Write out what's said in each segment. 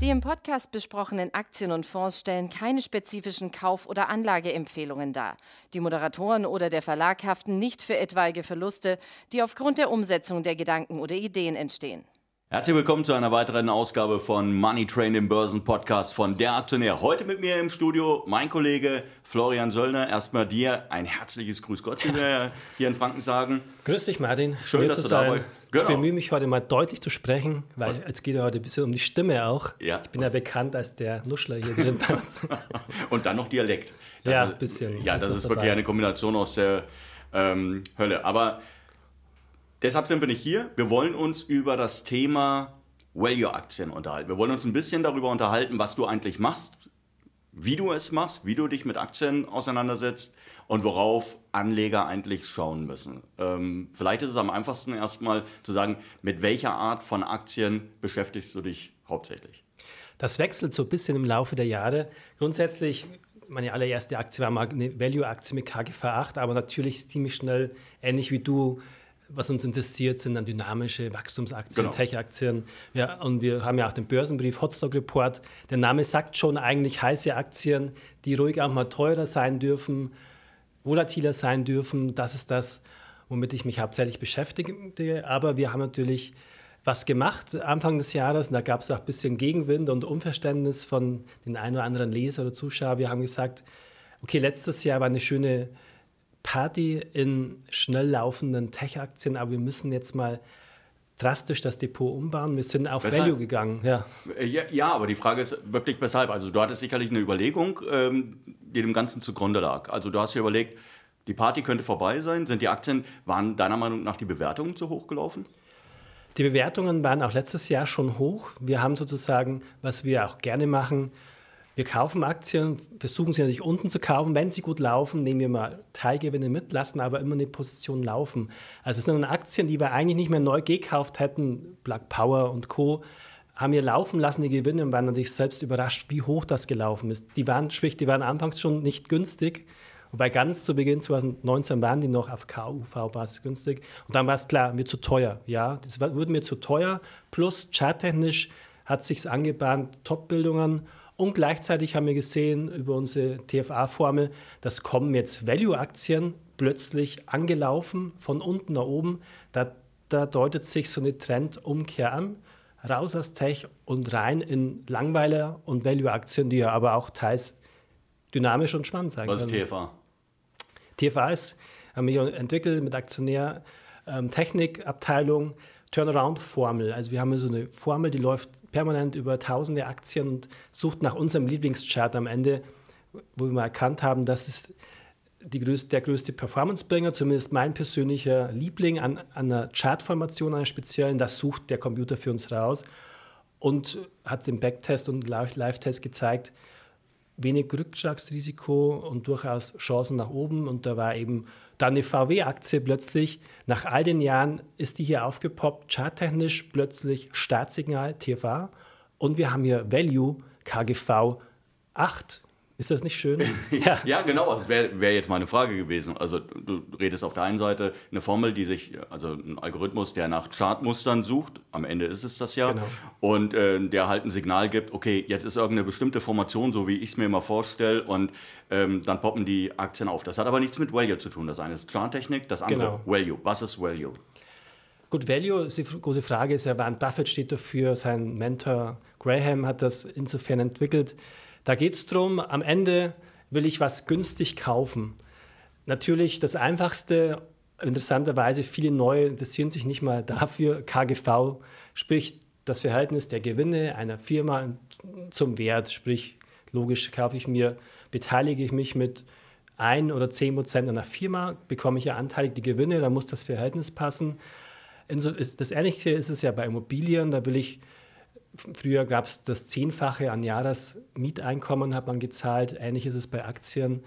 Die im Podcast besprochenen Aktien und Fonds stellen keine spezifischen Kauf- oder Anlageempfehlungen dar. Die Moderatoren oder der Verlag haften nicht für etwaige Verluste, die aufgrund der Umsetzung der Gedanken oder Ideen entstehen. Herzlich willkommen zu einer weiteren Ausgabe von Money Train, dem Börsenpodcast von Der Aktionär. Heute mit mir im Studio mein Kollege Florian Söllner. Erstmal dir ein herzliches Grüß Gott, wie wir hier in Franken sagen. Grüß dich, Martin. Schön, dass du sein. dabei Genau. Ich bemühe mich heute mal deutlich zu sprechen, weil es geht ja heute ein bisschen um die Stimme auch. Ja. Ich bin ja bekannt als der Nuschler hier drin bei uns. Und dann noch Dialekt. Das ja, ein bisschen. Ja, das ist dabei. wirklich eine Kombination aus der ähm, Hölle. Aber deshalb sind wir nicht hier. Wir wollen uns über das Thema Value-Aktien unterhalten. Wir wollen uns ein bisschen darüber unterhalten, was du eigentlich machst, wie du es machst, wie du dich mit Aktien auseinandersetzt und worauf Anleger eigentlich schauen müssen. Ähm, vielleicht ist es am einfachsten erstmal zu sagen, mit welcher Art von Aktien beschäftigst du dich hauptsächlich? Das wechselt so ein bisschen im Laufe der Jahre. Grundsätzlich, meine allererste Aktie war mal eine Value-Aktie mit KGV 8, aber natürlich ziemlich schnell, ähnlich wie du, was uns interessiert, sind dann dynamische Wachstumsaktien, genau. Tech-Aktien. Ja, und wir haben ja auch den Börsenbrief Hotstock Report. Der Name sagt schon eigentlich heiße Aktien, die ruhig auch mal teurer sein dürfen volatiler sein dürfen. Das ist das, womit ich mich hauptsächlich beschäftige. Aber wir haben natürlich was gemacht Anfang des Jahres und da gab es auch ein bisschen Gegenwind und Unverständnis von den ein oder anderen Leser oder Zuschauer. Wir haben gesagt, okay, letztes Jahr war eine schöne Party in schnell laufenden Tech-Aktien, aber wir müssen jetzt mal drastisch das Depot umbauen. Wir sind auf weshalb? Value gegangen. Ja. ja. Ja, aber die Frage ist wirklich weshalb. Also du hattest sicherlich eine Überlegung, ähm, die dem Ganzen zugrunde lag. Also du hast dir überlegt, die Party könnte vorbei sein. Sind die Aktien, waren deiner Meinung nach die Bewertungen zu hoch gelaufen? Die Bewertungen waren auch letztes Jahr schon hoch. Wir haben sozusagen, was wir auch gerne machen, wir kaufen Aktien, versuchen sie natürlich unten zu kaufen. Wenn sie gut laufen, nehmen wir mal Teilgewinne mit, lassen aber immer eine Position laufen. Also es sind dann Aktien, die wir eigentlich nicht mehr neu gekauft hätten, Black Power und Co., haben wir laufen lassen, die Gewinne, und waren natürlich selbst überrascht, wie hoch das gelaufen ist. Die waren, sprich, die waren anfangs schon nicht günstig, wobei ganz zu Beginn 2019 waren die noch auf KUV-Basis günstig. Und dann war es klar, mir zu teuer. Ja, das wurde mir zu teuer. Plus charttechnisch hat sich angebahnt, Top-Bildungen und gleichzeitig haben wir gesehen über unsere TFA-Formel, dass kommen jetzt Value-Aktien plötzlich angelaufen von unten nach oben. Da, da deutet sich so eine Trendumkehr an. Raus aus Tech und rein in Langweiler- und Value-Aktien, die ja aber auch teils dynamisch und spannend sein Was können. Was ist TFA? TFA ist, haben wir entwickelt mit Aktionär, ähm, Technikabteilung, Turnaround-Formel. Also wir haben so eine Formel, die läuft permanent über tausende Aktien und sucht nach unserem Lieblingschart am Ende, wo wir mal erkannt haben, dass es größte, der größte Performancebringer, zumindest mein persönlicher Liebling an, an einer Chartformation, einer speziellen, das sucht der Computer für uns raus und hat den Backtest und Live-Test gezeigt, wenig Rückschlagsrisiko und durchaus Chancen nach oben. Und da war eben dann eine VW-Aktie plötzlich, nach all den Jahren ist die hier aufgepoppt, charttechnisch plötzlich Startsignal TFA und wir haben hier Value KGV 8 ist das nicht schön? ja. ja, genau. Das wäre wär jetzt meine Frage gewesen. Also du redest auf der einen Seite eine Formel, die sich, also ein Algorithmus, der nach Chartmustern sucht. Am Ende ist es das ja. Genau. Und äh, der halt ein Signal gibt, okay, jetzt ist irgendeine bestimmte Formation, so wie ich es mir immer vorstelle. Und ähm, dann poppen die Aktien auf. Das hat aber nichts mit Value zu tun. Das eine ist Charttechnik, das andere genau. Value. Was ist Value? Gut, Value, die große Frage ist ja, Warren Buffett steht dafür, sein Mentor Graham hat das insofern entwickelt. Da geht es darum, am Ende will ich was günstig kaufen. Natürlich das Einfachste, interessanterweise viele Neue interessieren sich nicht mal dafür, KGV, sprich das Verhältnis der Gewinne einer Firma zum Wert, sprich logisch kaufe ich mir, beteilige ich mich mit ein oder zehn Prozent einer Firma, bekomme ich ja anteilig die Gewinne, da muss das Verhältnis passen. Das Ähnliche ist es ja bei Immobilien, da will ich Früher gab es das Zehnfache an Jahresmieteinkommen, hat man gezahlt. Ähnlich ist es bei Aktien.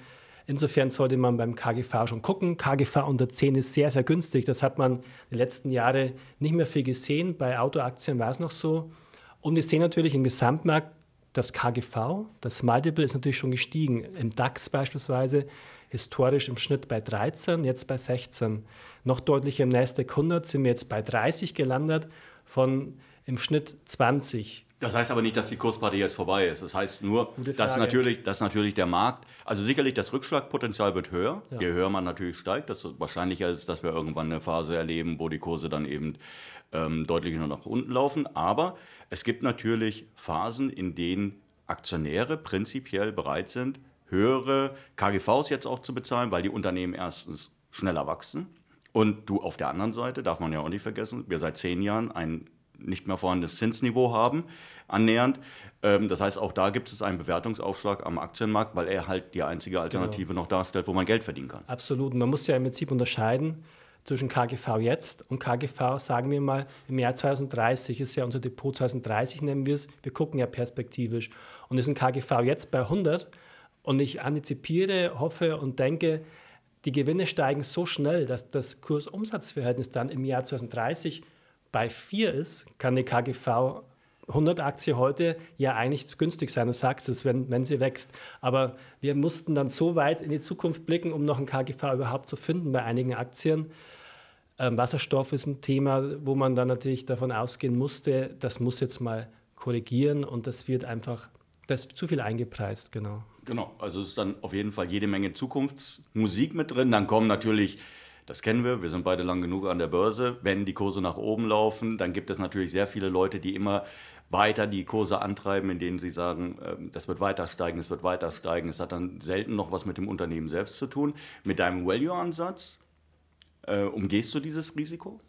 Insofern sollte man beim KGV schon gucken. KGV unter 10 ist sehr, sehr günstig. Das hat man die letzten Jahre nicht mehr viel gesehen. Bei Autoaktien war es noch so. Und wir sehen natürlich im Gesamtmarkt, das KGV, das Multiple ist natürlich schon gestiegen. Im DAX beispielsweise historisch im Schnitt bei 13, jetzt bei 16. Noch deutlicher im Nasdaq 100 sind wir jetzt bei 30 gelandet von im Schnitt 20. Das heißt aber nicht, dass die Kursparty jetzt vorbei ist. Das heißt nur, dass natürlich, dass natürlich der Markt, also sicherlich das Rückschlagpotenzial wird höher. Ja. Je höher man natürlich steigt, desto wahrscheinlicher ist, dass wir irgendwann eine Phase erleben, wo die Kurse dann eben ähm, deutlich nur nach unten laufen. Aber es gibt natürlich Phasen, in denen Aktionäre prinzipiell bereit sind, höhere KGVs jetzt auch zu bezahlen, weil die Unternehmen erstens schneller wachsen. Und du auf der anderen Seite, darf man ja auch nicht vergessen, wir seit zehn Jahren ein nicht mehr vorhandenes Zinsniveau haben, annähernd. Ähm, das heißt, auch da gibt es einen Bewertungsaufschlag am Aktienmarkt, weil er halt die einzige Alternative genau. noch darstellt, wo man Geld verdienen kann. Absolut. Man muss ja im Prinzip unterscheiden zwischen KGV jetzt und KGV, sagen wir mal, im Jahr 2030 ist ja unser Depot 2030, nennen wir es. Wir gucken ja perspektivisch. Und ist ein KGV jetzt bei 100 und ich antizipiere, hoffe und denke, die Gewinne steigen so schnell, dass das Kursumsatzverhältnis dann im Jahr 2030 bei 4 ist, kann die KGV 100 Aktie heute ja eigentlich günstig sein. Du sagst es, wenn, wenn sie wächst. Aber wir mussten dann so weit in die Zukunft blicken, um noch ein KGV überhaupt zu finden bei einigen Aktien. Ähm, Wasserstoff ist ein Thema, wo man dann natürlich davon ausgehen musste, das muss jetzt mal korrigieren und das wird einfach, das ist zu viel eingepreist, genau. Genau, also es ist dann auf jeden Fall jede Menge Zukunftsmusik mit drin. Dann kommen natürlich das kennen wir, wir sind beide lang genug an der Börse. Wenn die Kurse nach oben laufen, dann gibt es natürlich sehr viele Leute, die immer weiter die Kurse antreiben, indem sie sagen, ähm, das wird weiter steigen, es wird weiter steigen. Es hat dann selten noch was mit dem Unternehmen selbst zu tun. Mit deinem Value-Ansatz äh, umgehst du dieses Risiko?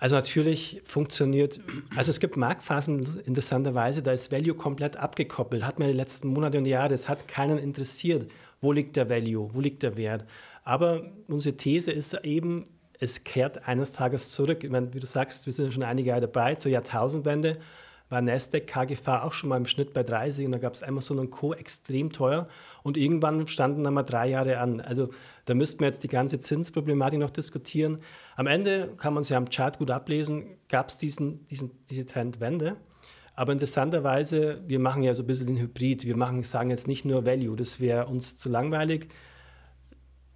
Also natürlich funktioniert, also es gibt Marktphasen interessanterweise, da ist Value komplett abgekoppelt. Hat mir die letzten Monate und Jahre, es hat keinen interessiert, wo liegt der Value, wo liegt der Wert. Aber unsere These ist eben, es kehrt eines Tages zurück. Ich meine, wie du sagst, wir sind schon einige Jahre dabei. Zur Jahrtausendwende war Nasdaq KGV auch schon mal im Schnitt bei 30 und da gab es Amazon und Co. extrem teuer und irgendwann standen dann mal drei Jahre an. Also da müssten wir jetzt die ganze Zinsproblematik noch diskutieren. Am Ende kann man es ja am Chart gut ablesen, gab es diesen, diesen, diese Trendwende. Aber interessanterweise, wir machen ja so ein bisschen den Hybrid. Wir machen, sagen jetzt nicht nur Value, das wäre uns zu langweilig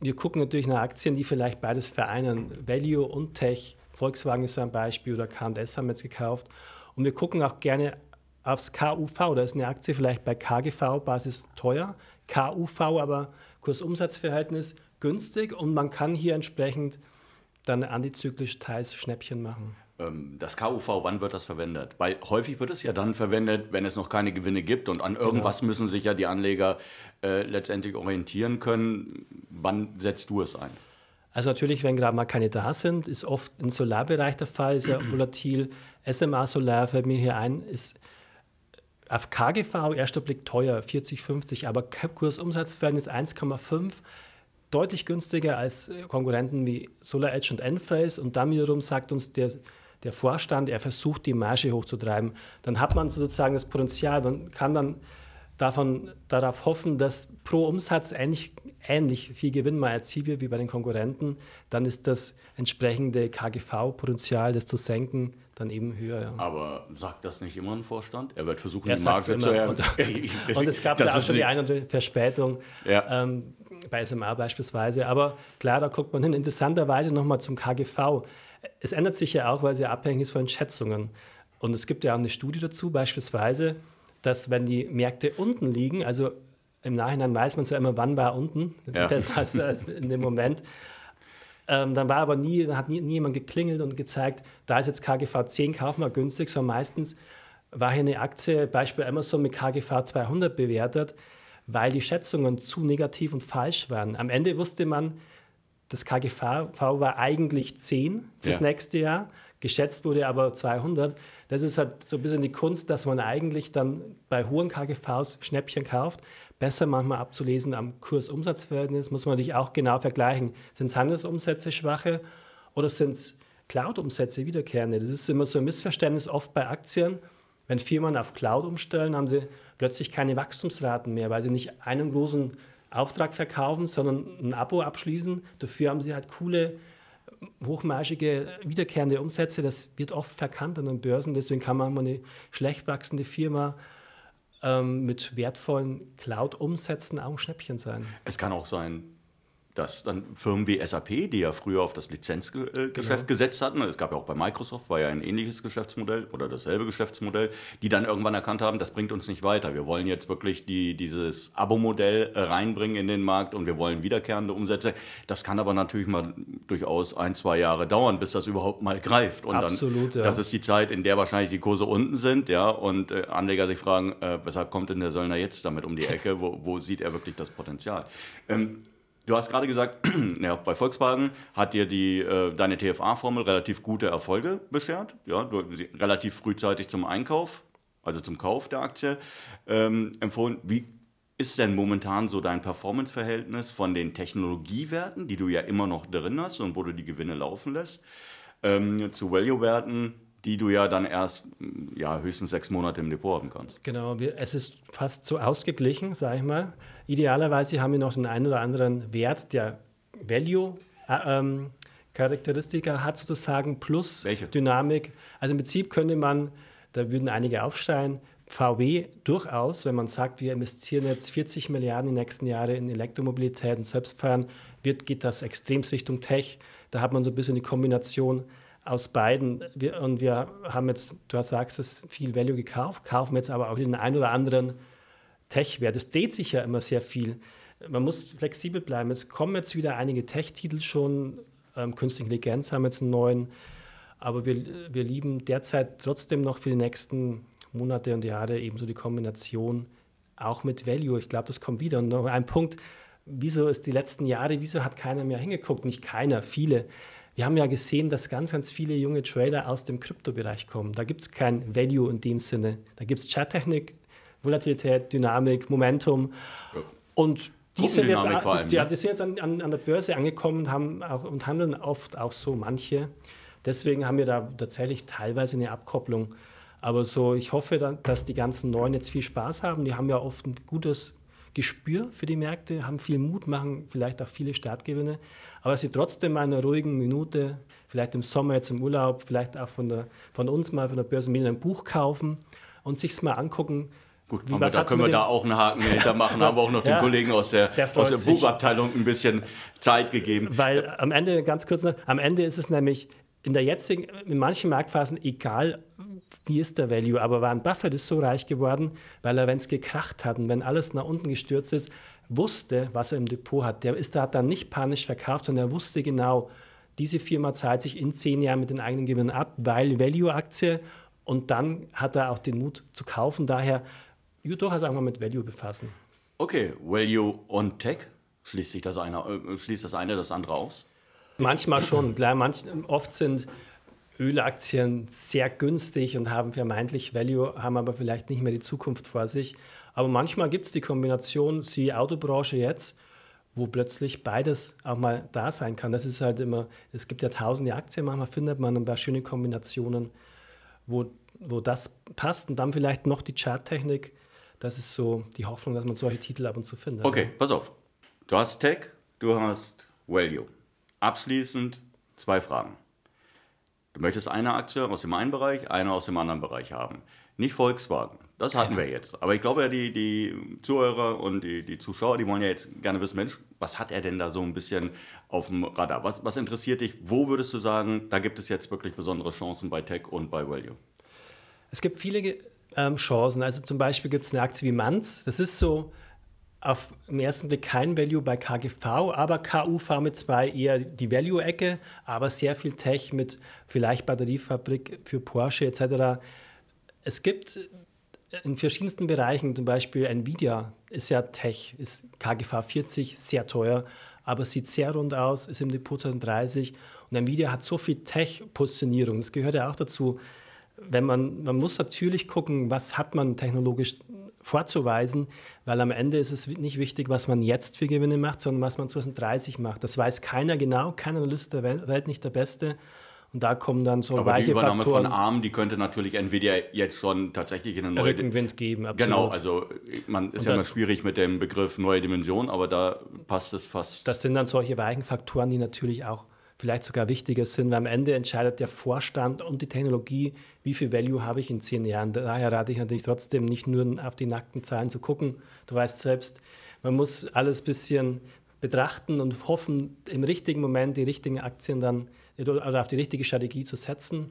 wir gucken natürlich nach Aktien, die vielleicht beides vereinen. Value und Tech. Volkswagen ist so ein Beispiel oder K&S haben wir jetzt gekauft. Und wir gucken auch gerne aufs KUV. Da ist eine Aktie vielleicht bei KGV-Basis teuer, KUV aber Kursumsatzverhältnis günstig und man kann hier entsprechend dann antizyklisch teils Schnäppchen machen. Ähm, das KUV, wann wird das verwendet? Weil häufig wird es ja dann verwendet, wenn es noch keine Gewinne gibt und an irgendwas genau. müssen sich ja die Anleger äh, letztendlich orientieren können. Wann setzt du es ein? Also natürlich, wenn gerade mal keine da sind, ist oft im Solarbereich der Fall, sehr volatil. SMA Solar fällt mir hier ein, ist auf KGV erster Blick teuer, 40, 50, aber Kursumsatzverhältnis 1,5 deutlich günstiger als Konkurrenten wie SolarEdge und Enphase und dann wiederum sagt uns der der Vorstand, er versucht, die Marge hochzutreiben. Dann hat man sozusagen das Potenzial, man kann dann davon, darauf hoffen, dass pro Umsatz ähnlich, ähnlich viel Gewinn mal erzielt wird wie bei den Konkurrenten. Dann ist das entsprechende KGV-Potenzial, das zu senken, dann eben höher. Ja. Aber sagt das nicht immer ein Vorstand? Er wird versuchen, er die Marge zu erhöhen. Und, und, es gab da auch schon die eine oder andere Verspätung. Ja. Ähm, bei SMA beispielsweise. Aber klar, da guckt man hin. Interessanterweise nochmal zum KGV. Es ändert sich ja auch, weil es ja abhängig ist von Schätzungen. Und es gibt ja auch eine Studie dazu, beispielsweise, dass wenn die Märkte unten liegen, also im Nachhinein weiß man ja immer, wann war unten, ja. besser als, als in dem Moment. Ähm, dann war aber nie, hat nie, nie jemand geklingelt und gezeigt, da ist jetzt KGV 10, kaufen wir günstig, sondern meistens war hier eine Aktie, Beispiel Amazon mit KGV 200 bewertet, weil die Schätzungen zu negativ und falsch waren. Am Ende wusste man, das KGV war eigentlich 10 fürs ja. nächste Jahr, geschätzt wurde aber 200. Das ist halt so ein bisschen die Kunst, dass man eigentlich dann bei hohen KGVs Schnäppchen kauft. Besser manchmal abzulesen am Kursumsatzverhältnis, muss man natürlich auch genau vergleichen. Sind es Handelsumsätze schwache oder sind es Cloud-Umsätze wiederkehrende? Das ist immer so ein Missverständnis oft bei Aktien. Wenn Firmen auf Cloud umstellen, haben sie plötzlich keine Wachstumsraten mehr, weil sie nicht einen großen Auftrag verkaufen, sondern ein Abo abschließen. Dafür haben sie halt coole, hochmargige, wiederkehrende Umsätze. Das wird oft verkannt an den Börsen. Deswegen kann man eine schlecht wachsende Firma ähm, mit wertvollen Cloud-Umsätzen auch ein Schnäppchen sein. Es kann auch sein, dass dann Firmen wie SAP, die ja früher auf das Lizenzgeschäft genau. gesetzt hatten, es gab ja auch bei Microsoft, war ja ein ähnliches Geschäftsmodell oder dasselbe Geschäftsmodell, die dann irgendwann erkannt haben, das bringt uns nicht weiter. Wir wollen jetzt wirklich die, dieses Abo-Modell äh, reinbringen in den Markt und wir wollen wiederkehrende Umsätze. Das kann aber natürlich mal durchaus ein, zwei Jahre dauern, bis das überhaupt mal greift. Und Absolut, dann, ja. das ist die Zeit, in der wahrscheinlich die Kurse unten sind, ja, und äh, Anleger sich fragen, äh, weshalb kommt denn der Söllner jetzt damit um die Ecke? Wo, wo sieht er wirklich das Potenzial? Ähm, Du hast gerade gesagt, ja, bei Volkswagen hat dir die, äh, deine TFA-Formel relativ gute Erfolge beschert. Ja, du, relativ frühzeitig zum Einkauf, also zum Kauf der Aktie ähm, empfohlen. Wie ist denn momentan so dein Performance-Verhältnis von den Technologiewerten, die du ja immer noch drin hast und wo du die Gewinne laufen lässt, ähm, zu Value-Werten, die du ja dann erst ja, höchstens sechs Monate im Depot haben kannst. Genau, wir, es ist fast so ausgeglichen, sage ich mal. Idealerweise haben wir noch den einen oder anderen Wert, der Value äh, ähm, Charakteristika hat sozusagen plus Welche? Dynamik. Also im Prinzip könnte man, da würden einige aufsteigen, VW durchaus, wenn man sagt, wir investieren jetzt 40 Milliarden in den nächsten Jahren in Elektromobilität und Selbstfahren, wird, geht das extrem Richtung Tech. Da hat man so ein bisschen die Kombination aus beiden. Wir, und wir haben jetzt, du sagst es, viel Value gekauft, kaufen jetzt aber auch den einen oder anderen Tech-Wert. Es dreht sich ja immer sehr viel. Man muss flexibel bleiben. Es kommen jetzt wieder einige Tech-Titel schon. Ähm, Künstliche Intelligenz haben jetzt einen neuen. Aber wir, wir lieben derzeit trotzdem noch für die nächsten Monate und Jahre eben so die Kombination auch mit Value. Ich glaube, das kommt wieder. Und noch ein Punkt, wieso ist die letzten Jahre, wieso hat keiner mehr hingeguckt? Nicht keiner, viele. Wir haben ja gesehen, dass ganz, ganz viele junge Trader aus dem Kryptobereich kommen. Da gibt es kein Value in dem Sinne. Da gibt es Charttechnik, Volatilität, Dynamik, Momentum. Ja. Und die sind, jetzt, allem, die, ne? die sind jetzt an, an, an, der Börse angekommen haben auch, und handeln oft auch so manche. Deswegen haben wir da tatsächlich teilweise eine Abkopplung. Aber so, ich hoffe, dass die ganzen Neuen jetzt viel Spaß haben. Die haben ja oft ein gutes Gespür für die Märkte, haben viel Mut, machen vielleicht auch viele Startgewinne, aber sie trotzdem mal in einer ruhigen Minute, vielleicht im Sommer jetzt im Urlaub, vielleicht auch von, der, von uns mal von der Börse ein Buch kaufen und sich es mal angucken, Gut, Wie, da können wir da auch einen Haken hintermachen, haben wir auch noch ja, den Kollegen aus der, der aus der Buchabteilung ein bisschen Zeit gegeben. Weil am Ende, ganz kurz noch, am Ende ist es nämlich in der jetzigen, in manchen Marktphasen egal, wie ist der Value. Aber Warren Buffett ist so reich geworden, weil er, wenn es gekracht hat und wenn alles nach unten gestürzt ist, wusste, was er im Depot hat. Der ist da dann nicht panisch verkauft, sondern er wusste genau, diese Firma zahlt sich in zehn Jahren mit den eigenen Gewinnen ab, weil Value-Aktie und dann hat er auch den Mut zu kaufen. Daher durchaus auch mal mit Value befassen. Okay, Value und Tech, schließt sich das eine, äh, schließt das eine das andere aus? Manchmal schon, klar. Manch, oft sind Ölaktien sehr günstig und haben vermeintlich Value, haben aber vielleicht nicht mehr die Zukunft vor sich. Aber manchmal gibt es die Kombination, die Autobranche jetzt, wo plötzlich beides auch mal da sein kann. Das ist halt immer, es gibt ja tausende Aktien, manchmal findet man ein paar schöne Kombinationen, wo, wo das passt und dann vielleicht noch die Charttechnik. Das ist so die Hoffnung, dass man solche Titel ab und zu findet. Okay, pass auf. Du hast Tech, du hast Value. Abschließend zwei Fragen. Du möchtest eine Aktie aus dem einen Bereich, eine aus dem anderen Bereich haben. Nicht Volkswagen. Das hatten wir jetzt. Aber ich glaube ja, die, die Zuhörer und die, die Zuschauer, die wollen ja jetzt gerne wissen, Mensch, was hat er denn da so ein bisschen auf dem Radar? Was, was interessiert dich? Wo würdest du sagen, da gibt es jetzt wirklich besondere Chancen bei Tech und bei Value? Es gibt viele ähm, Chancen. Also zum Beispiel gibt es eine Aktie wie Manz. Das ist so auf den ersten Blick kein Value bei KGV, aber KUV mit zwei eher die Value-Ecke, aber sehr viel Tech mit vielleicht Batteriefabrik für Porsche etc. Es gibt in verschiedensten Bereichen, zum Beispiel Nvidia ist ja Tech, ist KGV 40, sehr teuer, aber sieht sehr rund aus, ist im Depot 2030 und Nvidia hat so viel Tech-Positionierung, das gehört ja auch dazu. Wenn man, man muss natürlich gucken, was hat man technologisch vorzuweisen, weil am Ende ist es nicht wichtig, was man jetzt für Gewinne macht, sondern was man 2030 macht. Das weiß keiner genau, kein Analyst der Welt, nicht der Beste. Und da kommen dann so Aber weiche die Übernahme Faktoren. von ARM, die könnte natürlich Nvidia jetzt schon tatsächlich in eine neue Rückenwind geben. Absolut. Genau, also man ist Und ja immer schwierig mit dem Begriff neue Dimension, aber da passt es fast. Das sind dann solche weichen Faktoren, die natürlich auch vielleicht sogar wichtiger sind, weil am Ende entscheidet der Vorstand und die Technologie, wie viel Value habe ich in zehn Jahren. Daher rate ich natürlich trotzdem nicht nur auf die nackten Zahlen zu gucken. Du weißt selbst, man muss alles ein bisschen betrachten und hoffen, im richtigen Moment die richtigen Aktien dann oder auf die richtige Strategie zu setzen.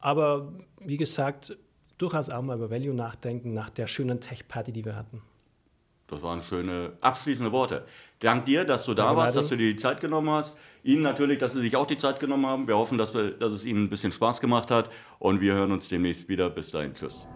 Aber wie gesagt, durchaus auch mal über Value nachdenken nach der schönen Tech-Party, die wir hatten. Das waren schöne abschließende Worte. Dank dir, dass du da Danke, warst, dass du dir die Zeit genommen hast. Ihnen natürlich, dass Sie sich auch die Zeit genommen haben. Wir hoffen, dass, wir, dass es Ihnen ein bisschen Spaß gemacht hat. Und wir hören uns demnächst wieder. Bis dahin. Tschüss.